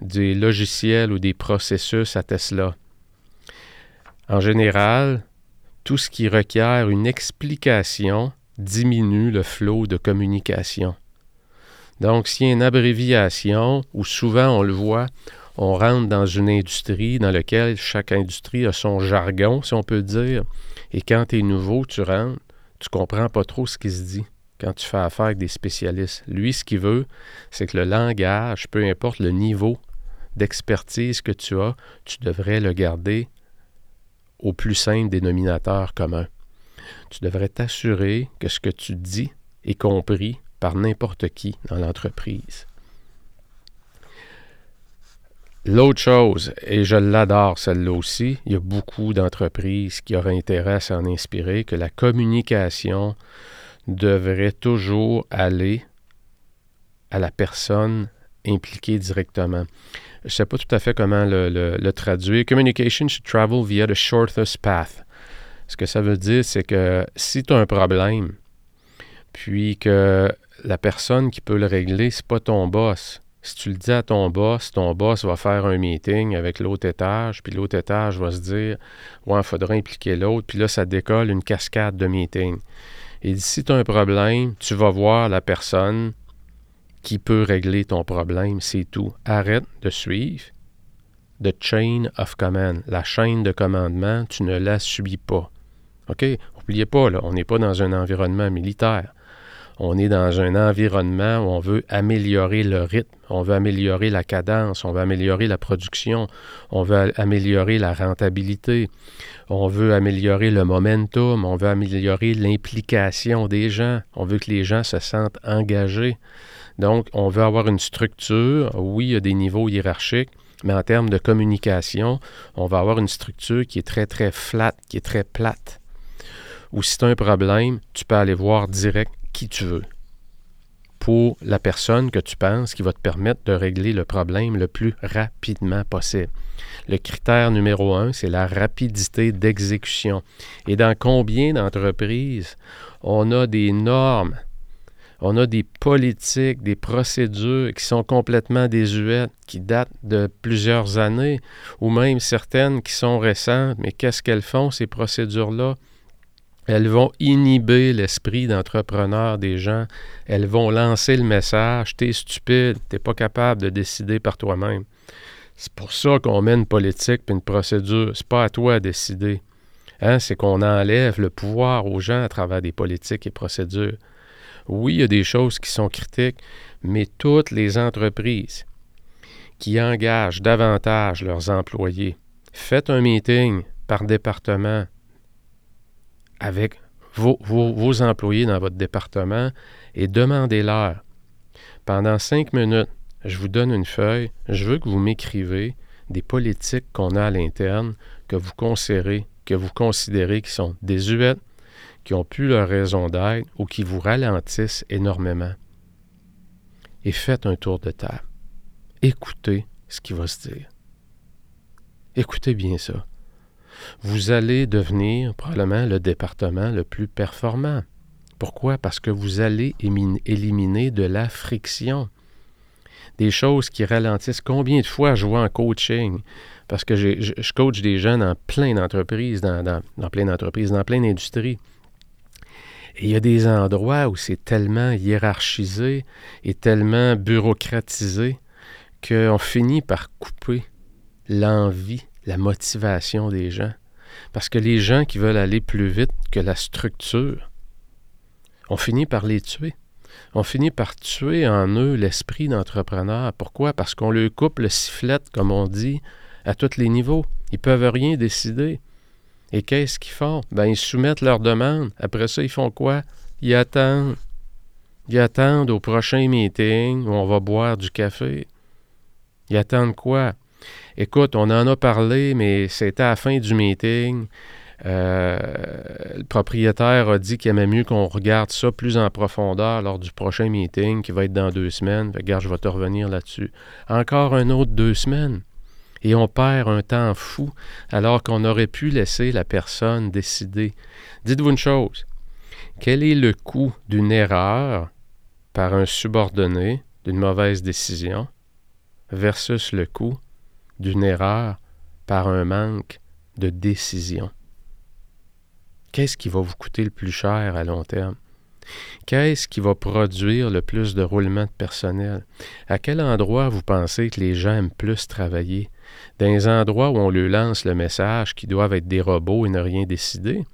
des logiciels ou des processus à Tesla. En général, tout ce qui requiert une explication diminue le flot de communication. Donc, s'il y a une abréviation, ou souvent on le voit, on rentre dans une industrie dans laquelle chaque industrie a son jargon, si on peut dire. Et quand tu es nouveau, tu rentres, tu comprends pas trop ce qui se dit quand tu fais affaire avec des spécialistes. Lui, ce qu'il veut, c'est que le langage, peu importe le niveau d'expertise que tu as, tu devrais le garder au plus simple dénominateur commun. Tu devrais t'assurer que ce que tu dis est compris par n'importe qui dans l'entreprise. L'autre chose, et je l'adore celle-là aussi, il y a beaucoup d'entreprises qui auraient intérêt à s'en inspirer, que la communication devrait toujours aller à la personne impliquée directement. Je ne sais pas tout à fait comment le, le, traduire. Communication should travel via the shortest path. Ce que ça veut dire, c'est que si tu as un problème, puis que la personne qui peut le régler, c'est pas ton boss, si tu le dis à ton boss, ton boss va faire un meeting avec l'autre étage, puis l'autre étage va se dire Ouais, il faudra impliquer l'autre, puis là, ça décolle une cascade de meetings. Et si tu as un problème, tu vas voir la personne qui peut régler ton problème, c'est tout. Arrête de suivre. The chain of command, la chaîne de commandement, tu ne la subis pas. OK? N'oubliez pas, on n'est pas dans un environnement militaire. On est dans un environnement où on veut améliorer le rythme, on veut améliorer la cadence, on veut améliorer la production, on veut améliorer la rentabilité, on veut améliorer le momentum, on veut améliorer l'implication des gens, on veut que les gens se sentent engagés. Donc, on veut avoir une structure. Oui, il y a des niveaux hiérarchiques, mais en termes de communication, on va avoir une structure qui est très, très flat, qui est très plate. Ou si tu as un problème, tu peux aller voir direct qui tu veux pour la personne que tu penses qui va te permettre de régler le problème le plus rapidement possible. Le critère numéro un, c'est la rapidité d'exécution. Et dans combien d'entreprises on a des normes, on a des politiques, des procédures qui sont complètement désuètes, qui datent de plusieurs années, ou même certaines qui sont récentes, mais qu'est-ce qu'elles font, ces procédures-là? Elles vont inhiber l'esprit d'entrepreneur des gens. Elles vont lancer le message T'es stupide, t'es pas capable de décider par toi-même. C'est pour ça qu'on met une politique et une procédure. C'est pas à toi de décider. Hein? C'est qu'on enlève le pouvoir aux gens à travers des politiques et procédures. Oui, il y a des choses qui sont critiques, mais toutes les entreprises qui engagent davantage leurs employés, faites un meeting par département, avec vos, employés dans votre département et demandez-leur, pendant cinq minutes, je vous donne une feuille, je veux que vous m'écrivez des politiques qu'on a à l'interne que vous considérez, que vous considérez qui sont désuètes, qui ont plus leur raison d'être ou qui vous ralentissent énormément. Et faites un tour de table. Écoutez ce qui va se dire. Écoutez bien ça vous allez devenir probablement le département le plus performant. Pourquoi? Parce que vous allez éliminer de la friction. Des choses qui ralentissent. Combien de fois je vois en coaching? Parce que je, coach des jeunes dans plein d'entreprises, dans, dans plein d'entreprises, dans plein d'industries. Et il y a des endroits où c'est tellement hiérarchisé et tellement bureaucratisé qu'on finit par couper l'envie la motivation des gens. Parce que les gens qui veulent aller plus vite que la structure, on finit par les tuer. On finit par tuer en eux l'esprit d'entrepreneur. Pourquoi? Parce qu'on leur coupe le sifflet, comme on dit, à tous les niveaux. Ils ne peuvent rien décider. Et qu'est-ce qu'ils font? Ben, ils soumettent leurs demandes. Après ça, ils font quoi? Ils attendent. Ils attendent au prochain meeting où on va boire du café. Ils attendent quoi? Écoute, on en a parlé, mais c'était à la fin du meeting. Euh, le propriétaire a dit qu'il aimait mieux qu'on regarde ça plus en profondeur lors du prochain meeting qui va être dans deux semaines. regarde, je vais te revenir là-dessus. Encore un autre deux semaines. Et on perd un temps fou alors qu'on aurait pu laisser la personne décider. Dites-vous une chose. Quel est le coût d'une erreur par un subordonné, d'une mauvaise décision, versus le coût d'une erreur par un manque de décision. Qu'est-ce qui va vous coûter le plus cher à long terme? Qu'est-ce qui va produire le plus de roulement de personnel? À quel endroit vous pensez que les gens aiment plus travailler? Dans les endroits où on leur lance le message qu'ils doivent être des robots et ne rien décider?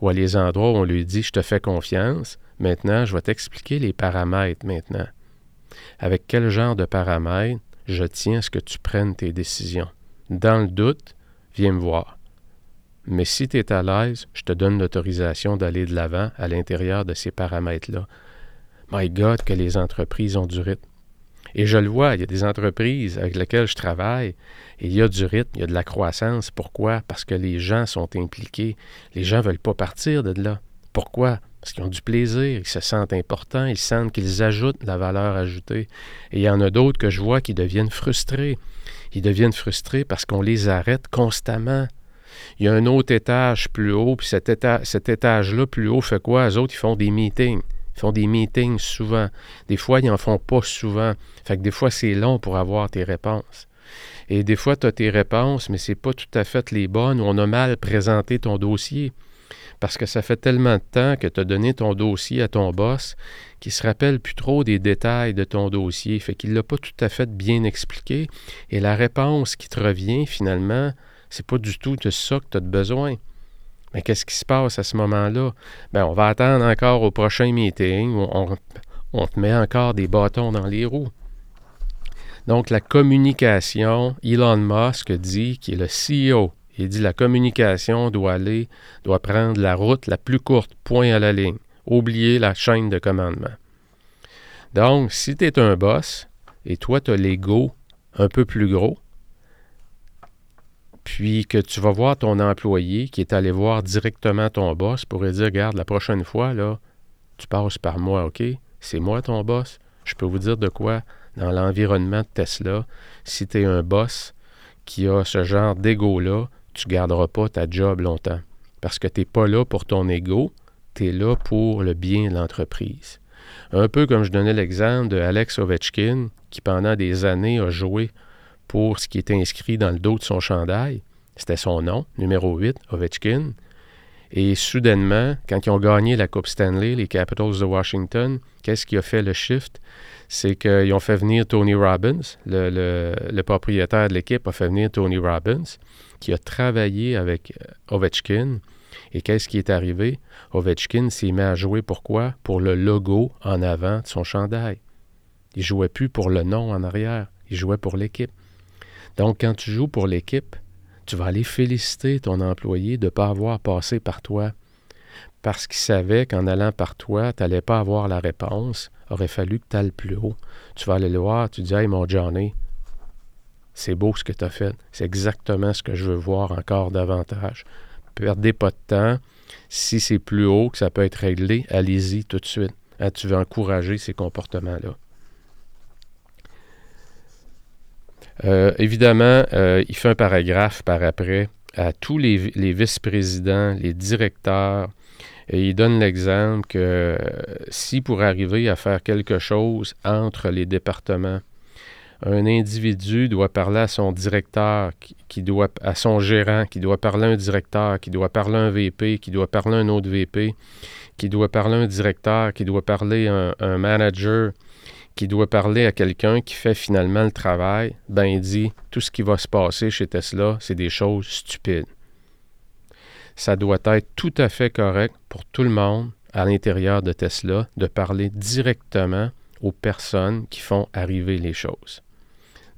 Ou à les endroits où on lui dit Je te fais confiance, maintenant je vais t'expliquer les paramètres maintenant. Avec quel genre de paramètres je tiens à ce que tu prennes tes décisions? Dans le doute, viens me voir. Mais si tu es à l'aise, je te donne l'autorisation d'aller de l'avant à l'intérieur de ces paramètres-là. My God, que les entreprises ont du rythme. Et je le vois, il y a des entreprises avec lesquelles je travaille, et il y a du rythme, il y a de la croissance. Pourquoi? Parce que les gens sont impliqués. Les gens ne veulent pas partir de là. Pourquoi? Parce qu'ils ont du plaisir, ils se sentent importants, ils sentent qu'ils ajoutent la valeur ajoutée. Et il y en a d'autres que je vois qui deviennent frustrés. Ils deviennent frustrés parce qu'on les arrête constamment. Il y a un autre étage plus haut, puis cet, étage-là plus haut fait quoi? Les autres, ils font des meetings. Ils font des meetings souvent. Des fois, ils n'en font pas souvent. Fait que des fois, c'est long pour avoir tes réponses. Et des fois, tu as tes réponses, mais ce n'est pas tout à fait les bonnes on a mal présenté ton dossier. Parce que ça fait tellement de temps que tu as donné ton dossier à ton boss qu'il se rappelle plus trop des détails de ton dossier. Fait qu'il ne l'a pas tout à fait bien expliqué. Et la réponse qui te revient, finalement, c'est pas du tout de ça que tu as besoin. Mais qu'est-ce qui se passe à ce moment-là? Bien, on va attendre encore au prochain meeting où on, on te met encore des bâtons dans les roues. Donc, la communication, Elon Musk dit, qui est le CEO, il dit la communication doit aller, doit prendre la route la plus courte, point à la ligne. Oubliez la chaîne de commandement. Donc, si tu es un boss et toi, tu as l'ego un peu plus gros, puis que tu vas voir ton employé qui est allé voir directement ton boss pour lui dire Regarde, la prochaine fois, là, tu passes par moi, OK? C'est moi ton boss. Je peux vous dire de quoi dans l'environnement de Tesla, si tu es un boss qui a ce genre d'ego-là, tu ne garderas pas ta job longtemps. Parce que tu n'es pas là pour ton ego, tu es là pour le bien de l'entreprise. Un peu comme je donnais l'exemple de Alex Ovechkin, qui pendant des années a joué pour ce qui était inscrit dans le dos de son chandail. C'était son nom, numéro 8, Ovechkin. Et soudainement, quand ils ont gagné la Coupe Stanley, les Capitals de Washington, qu'est-ce qui a fait le shift? C'est qu'ils ont fait venir Tony Robbins, le, propriétaire de l'équipe a fait venir Tony Robbins, qui a travaillé avec euh, Ovechkin. Et qu'est-ce qui est arrivé? Ovechkin s'est mis à jouer pourquoi? Pour le logo en avant de son chandail. Il jouait plus pour le nom en arrière, il jouait pour l'équipe. Donc, quand tu joues pour l'équipe, tu vas aller féliciter ton employé de ne pas avoir passé par toi. Parce qu'il savait qu'en allant par toi, tu n'allais pas avoir la réponse. Aurait fallu que tu ailles plus haut. Tu vas aller le voir, tu dis Hey, mon Johnny, c'est beau ce que tu as fait. C'est exactement ce que je veux voir encore davantage. Perdez pas de temps. Si c'est plus haut, que ça peut être réglé, allez-y tout de suite. Hein, tu veux encourager ces comportements-là. Euh, évidemment, euh, il fait un paragraphe par après à tous les, vice-présidents, les directeurs, et il donne l'exemple que euh, si pour arriver à faire quelque chose entre les départements, un individu doit parler à son directeur, qui, doit, à son gérant, qui doit parler à un directeur, qui doit parler à un VP, qui doit parler à un autre VP, qui doit parler à un directeur, qui doit parler à un manager, qui doit parler à quelqu'un qui fait finalement le travail, ben il dit tout ce qui va se passer chez Tesla, c'est des choses stupides. Ça doit être tout à fait correct pour tout le monde à l'intérieur de Tesla de parler directement aux personnes qui font arriver les choses.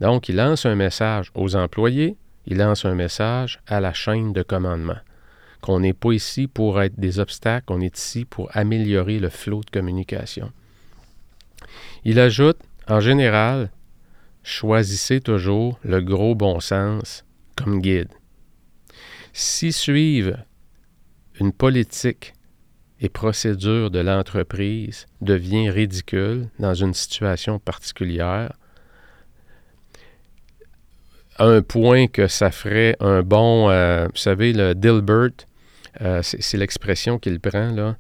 Donc, il lance un message aux employés, il lance un message à la chaîne de commandement, qu'on n'est pas ici pour être des obstacles, on est ici pour améliorer le flot de communication. Il ajoute, en général, choisissez toujours le gros bon sens comme guide. Si suivre une politique et procédure de l'entreprise devient ridicule dans une situation particulière, à un point que ça ferait un bon, euh, vous savez, le Dilbert, euh, c'est l'expression qu'il prend, là,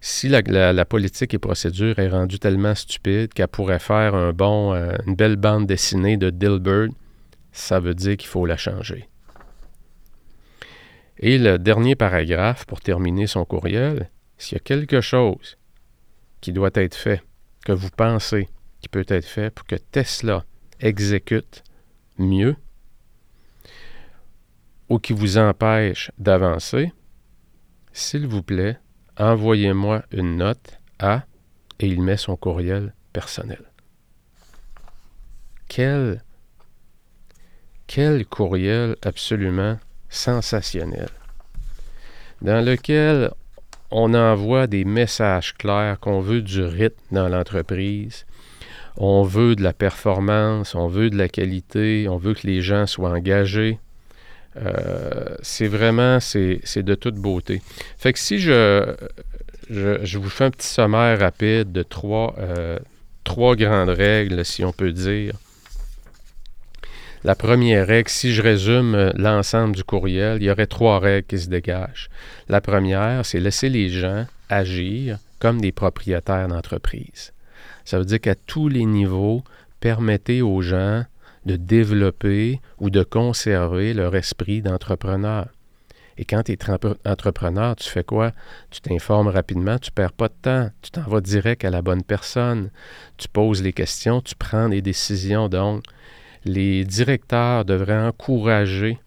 si la, politique et procédure est rendue tellement stupide qu'elle pourrait faire un bon, euh, une belle bande dessinée de Dilbert, ça veut dire qu'il faut la changer. Et le dernier paragraphe, pour terminer son courriel, s'il y a quelque chose qui doit être fait, que vous pensez qui peut être fait pour que Tesla exécute mieux ou qui vous empêche d'avancer, s'il vous plaît, envoyez-moi une note à et il met son courriel personnel. Quel, quel courriel absolument sensationnel, dans lequel on envoie des messages clairs qu'on veut du rythme dans l'entreprise, on veut de la performance, on veut de la qualité, on veut que les gens soient engagés. Euh, c'est vraiment, c'est, de toute beauté. Fait que si je, je, vous fais un petit sommaire rapide de trois, euh, trois grandes règles, si on peut dire. La première règle, si je résume euh, l'ensemble du courriel, il y aurait trois règles qui se dégagent. La première, c'est laisser les gens agir comme des propriétaires d'entreprise. Ça veut dire qu'à tous les niveaux, permettez aux gens de développer ou de conserver leur esprit d'entrepreneur. Et quand tu es entrepreneur, tu fais quoi? Tu t'informes rapidement, tu ne perds pas de temps, tu t'en vas direct à la bonne personne, tu poses les questions, tu prends des décisions. Donc, les directeurs devraient encourager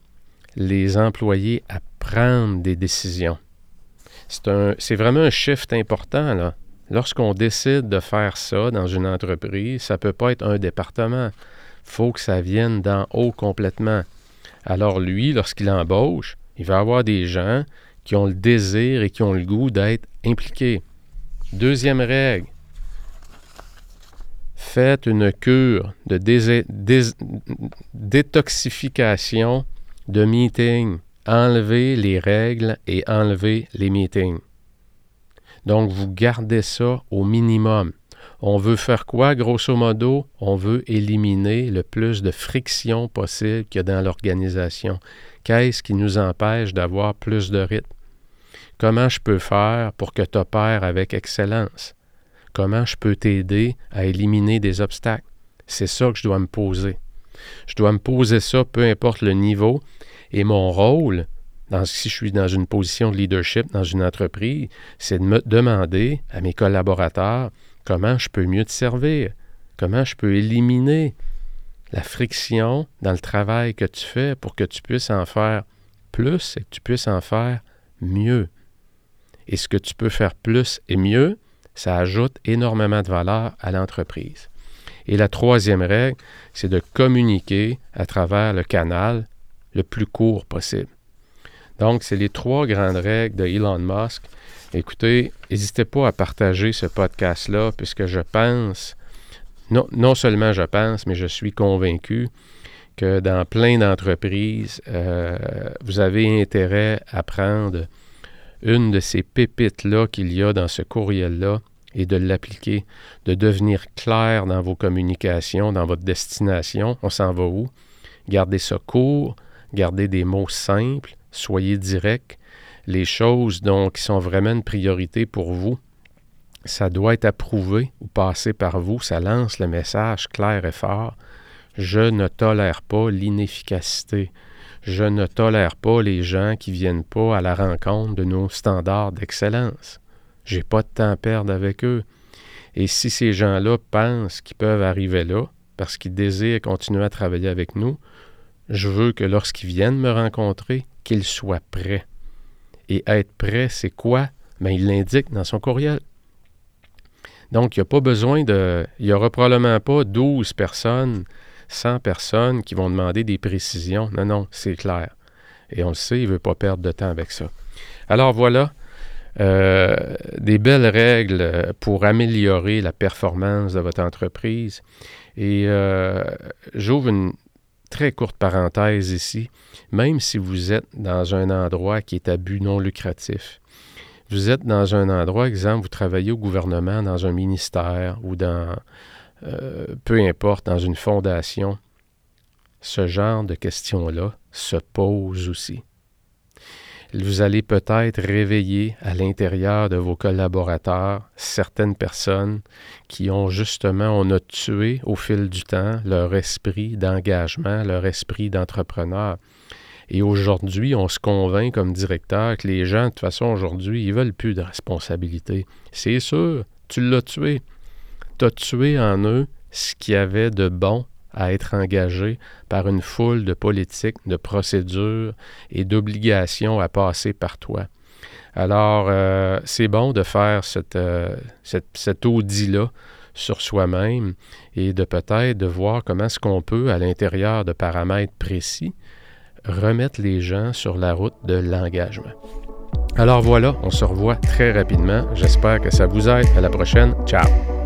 les employés à prendre des décisions. C'est vraiment un shift important. Lorsqu'on décide de faire ça dans une entreprise, ça ne peut pas être un département. Faut que ça vienne d'en haut complètement. Alors lui, lorsqu'il embauche, il va avoir des gens qui ont le désir et qui ont le goût d'être impliqués. Deuxième règle, faites une cure de détoxification de meeting. Enlevez les règles et enlevez les meetings. Donc, vous gardez ça au minimum. On veut faire quoi, grosso modo? On veut éliminer le plus de friction possible qu'il y a dans l'organisation. Qu'est-ce qui nous empêche d'avoir plus de rythme? Comment je peux faire pour que tu opères avec excellence? Comment je peux t'aider à éliminer des obstacles? C'est ça que je dois me poser. Je dois me poser ça, peu importe le niveau. Et mon rôle, si je suis dans une position de leadership dans une entreprise, c'est de me demander à mes collaborateurs comment je peux mieux te servir, comment je peux éliminer la friction dans le travail que tu fais pour que tu puisses en faire plus et que tu puisses en faire mieux? Et ce que tu peux faire plus et mieux, ça ajoute énormément de valeur à l'entreprise. Et la troisième règle, c'est de communiquer à travers le canal le plus court possible. Donc, c'est les trois grandes règles de Elon Musk. Écoutez, n'hésitez pas à partager ce podcast-là, puisque je pense, non, seulement je pense, mais je suis convaincu que dans plein d'entreprises, euh, vous avez intérêt à prendre une de ces pépites-là qu'il y a dans ce courriel-là et de l'appliquer, de devenir clair dans vos communications, dans votre destination. On s'en va où? Gardez ça court, gardez des mots simples, soyez direct. Les choses donc qui sont vraiment une priorité pour vous, ça doit être approuvé ou passé par vous. Ça lance le message clair et fort. Je ne tolère pas l'inefficacité. Je ne tolère pas les gens qui viennent pas à la rencontre de nos standards d'excellence. J'ai pas de temps à perdre avec eux. Et si ces gens-là pensent qu'ils peuvent arriver là, parce qu'ils désirent continuer à travailler avec nous, je veux que lorsqu'ils viennent me rencontrer, qu'ils soient prêts. Et être prêt, c'est quoi? Bien, il l'indique dans son courriel. Donc, il n'y a pas besoin de. Il n'y aura probablement pas 12 personnes, 100 personnes qui vont demander des précisions. Non, non, c'est clair. Et on le sait, il ne veut pas perdre de temps avec ça. Alors voilà, euh, des belles règles pour améliorer la performance de votre entreprise. Et euh, j'ouvre une très courte parenthèse ici. Même si vous êtes dans un endroit qui est à but non lucratif, vous êtes dans un endroit, exemple, vous travaillez au gouvernement, dans un ministère ou dans, euh, peu importe, dans une fondation, ce genre de questions-là se pose aussi vous allez peut-être réveiller à l'intérieur de vos collaborateurs certaines personnes qui ont justement, on a tué au fil du temps leur esprit d'engagement, leur esprit d'entrepreneur. Et aujourd'hui, on se convainc comme directeur que les gens, de toute façon, aujourd'hui, ils veulent plus de responsabilité. C'est sûr, Tu l'as tué. Tu as tué en eux ce qu'il y avait de bon à être engagé par une foule de politiques, de procédures et d'obligations à passer par toi. Alors, euh, c'est bon de faire cette, euh, cette, cet audit-là sur soi-même et de peut-être de voir comment est-ce qu'on peut, à l'intérieur de paramètres précis, remettre les gens sur la route de l'engagement. Alors voilà, on se revoit très rapidement. J'espère que ça vous aide. À la prochaine. Ciao.